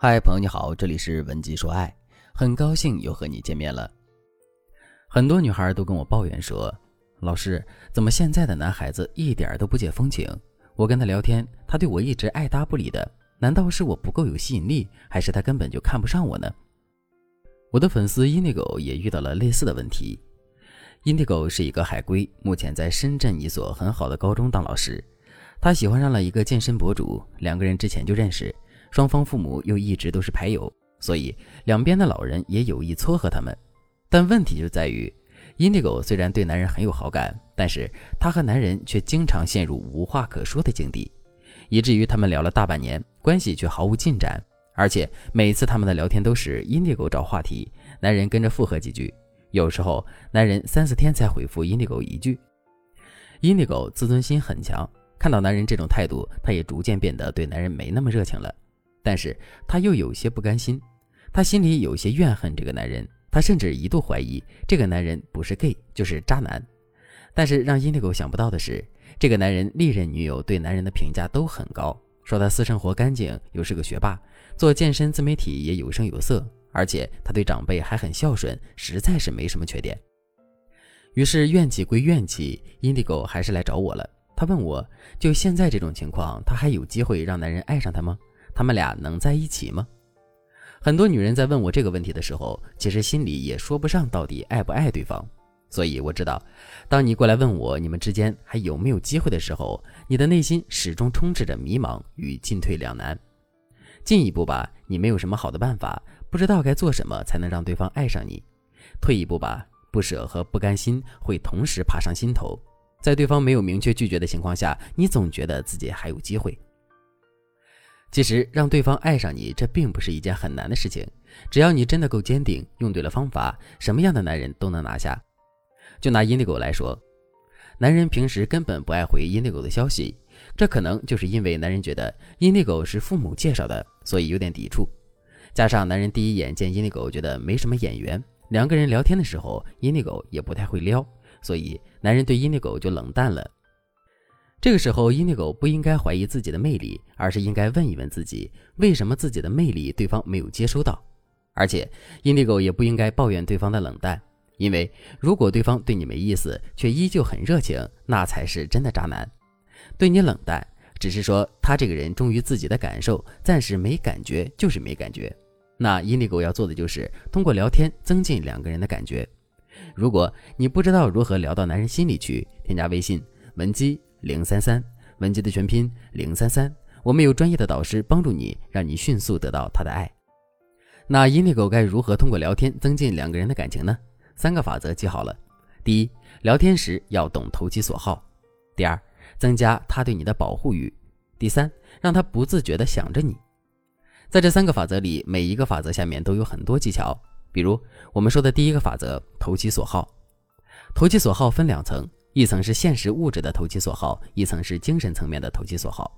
嗨，朋友你好，这里是文姬说爱，很高兴又和你见面了。很多女孩都跟我抱怨说，老师，怎么现在的男孩子一点都不解风情？我跟他聊天，他对我一直爱答不理的，难道是我不够有吸引力，还是他根本就看不上我呢？我的粉丝 Indigo 也遇到了类似的问题。Indigo 是一个海归，目前在深圳一所很好的高中当老师。他喜欢上了一个健身博主，两个人之前就认识。双方父母又一直都是牌友，所以两边的老人也有意撮合他们。但问题就在于，Indigo 虽然对男人很有好感，但是他和男人却经常陷入无话可说的境地，以至于他们聊了大半年，关系却毫无进展。而且每次他们的聊天都是 Indigo 找话题，男人跟着附和几句，有时候男人三四天才回复 Indigo 一句。Indigo 自尊心很强，看到男人这种态度，他也逐渐变得对男人没那么热情了。但是他又有些不甘心，他心里有些怨恨这个男人，他甚至一度怀疑这个男人不是 gay 就是渣男。但是让 Indigo 想不到的是，这个男人历任女友对男人的评价都很高，说他私生活干净，又是个学霸，做健身自媒体也有声有色，而且他对长辈还很孝顺，实在是没什么缺点。于是怨气归怨气，Indigo 还是来找我了。他问我就现在这种情况，他还有机会让男人爱上他吗？他们俩能在一起吗？很多女人在问我这个问题的时候，其实心里也说不上到底爱不爱对方。所以我知道，当你过来问我你们之间还有没有机会的时候，你的内心始终充斥着迷茫与进退两难。进一步吧，你没有什么好的办法，不知道该做什么才能让对方爱上你；退一步吧，不舍和不甘心会同时爬上心头，在对方没有明确拒绝的情况下，你总觉得自己还有机会。其实让对方爱上你，这并不是一件很难的事情。只要你真的够坚定，用对了方法，什么样的男人都能拿下。就拿 Indigo 来说，男人平时根本不爱回 Indigo 的消息，这可能就是因为男人觉得 Indigo 是父母介绍的，所以有点抵触。加上男人第一眼见 Indigo 觉得没什么眼缘，两个人聊天的时候，Indigo 也不太会撩，所以男人对 Indigo 就冷淡了。这个时候，Indigo 不应该怀疑自己的魅力，而是应该问一问自己，为什么自己的魅力对方没有接收到？而且，Indigo 也不应该抱怨对方的冷淡，因为如果对方对你没意思，却依旧很热情，那才是真的渣男。对你冷淡，只是说他这个人忠于自己的感受，暂时没感觉就是没感觉。那 Indigo 要做的就是通过聊天增进两个人的感觉。如果你不知道如何聊到男人心里去，添加微信文姬。零三三，文姬的全拼零三三，我们有专业的导师帮助你，让你迅速得到他的爱。那 Indigo 该如何通过聊天增进两个人的感情呢？三个法则记好了：第一，聊天时要懂投其所好；第二，增加他对你的保护欲；第三，让他不自觉地想着你。在这三个法则里，每一个法则下面都有很多技巧。比如我们说的第一个法则，投其所好。投其所好分两层。一层是现实物质的投其所好，一层是精神层面的投其所好。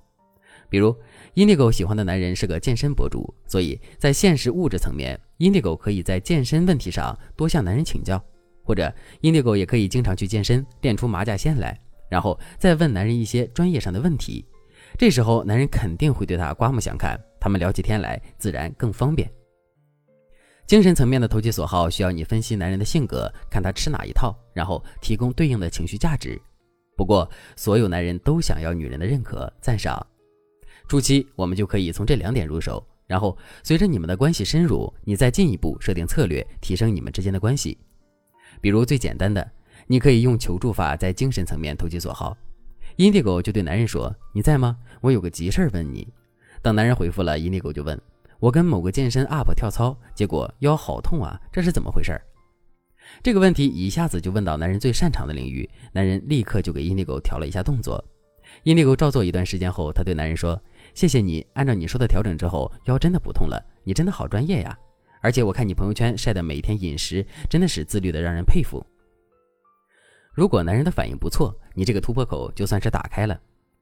比如，Indigo 喜欢的男人是个健身博主，所以在现实物质层面，Indigo 可以在健身问题上多向男人请教，或者 Indigo 也可以经常去健身，练出马甲线来，然后再问男人一些专业上的问题。这时候，男人肯定会对他刮目相看，他们聊起天来自然更方便。精神层面的投其所好，需要你分析男人的性格，看他吃哪一套，然后提供对应的情绪价值。不过，所有男人都想要女人的认可、赞赏。初期，我们就可以从这两点入手，然后随着你们的关系深入，你再进一步设定策略，提升你们之间的关系。比如最简单的，你可以用求助法在精神层面投其所好。Indigo 就对男人说：“你在吗？我有个急事儿问你。”等男人回复了，Indigo 就问。我跟某个健身 UP 跳操，结果腰好痛啊，这是怎么回事？这个问题一下子就问到男人最擅长的领域，男人立刻就给 Indigo 调了一下动作。Indigo 照做一段时间后，他对男人说：“谢谢你，按照你说的调整之后，腰真的不痛了。你真的好专业呀！而且我看你朋友圈晒的每天饮食，真的是自律的，让人佩服。”如果男人的反应不错，你这个突破口就算是打开了。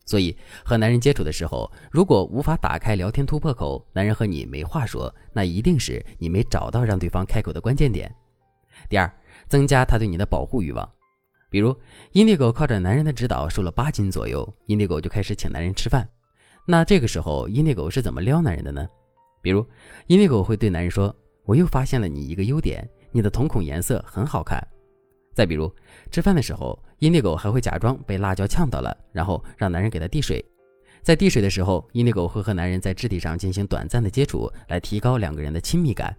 所以和男人接触的时候，如果无法打开聊天突破口，男人和你没话说，那一定是你没找到让对方开口的关键点。第二，增加他对你的保护欲望。比如阴蒂狗靠着男人的指导瘦了八斤左右阴蒂狗就开始请男人吃饭。那这个时候阴蒂狗是怎么撩男人的呢？比如，阴蒂狗会对男人说：“我又发现了你一个优点，你的瞳孔颜色很好看。”再比如，吃饭的时候，阴蒂狗还会假装被辣椒呛到了，然后让男人给他递水。在递水的时候，阴蒂狗会和男人在肢体上进行短暂的接触，来提高两个人的亲密感，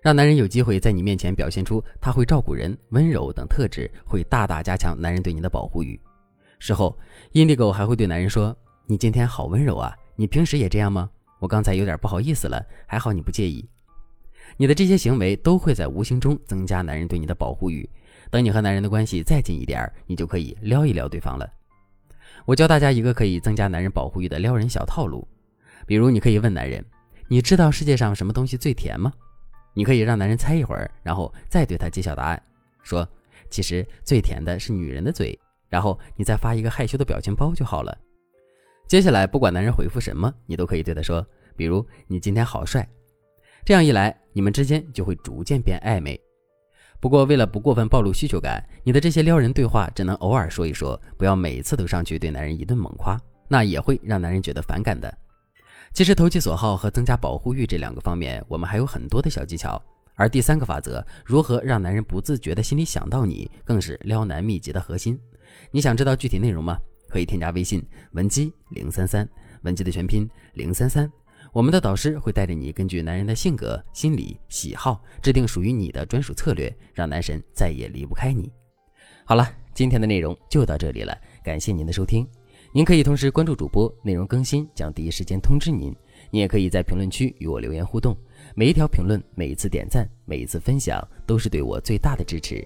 让男人有机会在你面前表现出他会照顾人、温柔等特质，会大大加强男人对你的保护欲。事后，阴蒂狗还会对男人说：“你今天好温柔啊，你平时也这样吗？我刚才有点不好意思了，还好你不介意。”你的这些行为都会在无形中增加男人对你的保护欲。等你和男人的关系再近一点儿，你就可以撩一撩对方了。我教大家一个可以增加男人保护欲的撩人小套路，比如你可以问男人：“你知道世界上什么东西最甜吗？”你可以让男人猜一会儿，然后再对他揭晓答案，说：“其实最甜的是女人的嘴。”然后你再发一个害羞的表情包就好了。接下来不管男人回复什么，你都可以对他说，比如“你今天好帅”。这样一来，你们之间就会逐渐变暧昧。不过为了不过分暴露需求感，你的这些撩人对话只能偶尔说一说，不要每次都上去对男人一顿猛夸，那也会让男人觉得反感的。其实投其所好和增加保护欲这两个方面，我们还有很多的小技巧。而第三个法则，如何让男人不自觉的心里想到你，更是撩男秘籍的核心。你想知道具体内容吗？可以添加微信文姬零三三，文姬的全拼零三三。我们的导师会带着你，根据男人的性格、心理、喜好，制定属于你的专属策略，让男神再也离不开你。好了，今天的内容就到这里了，感谢您的收听。您可以同时关注主播，内容更新将第一时间通知您。你也可以在评论区与我留言互动，每一条评论、每一次点赞、每一次分享，都是对我最大的支持。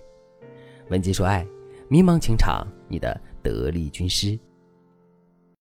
文姬说爱。迷茫情场，你的得力军师。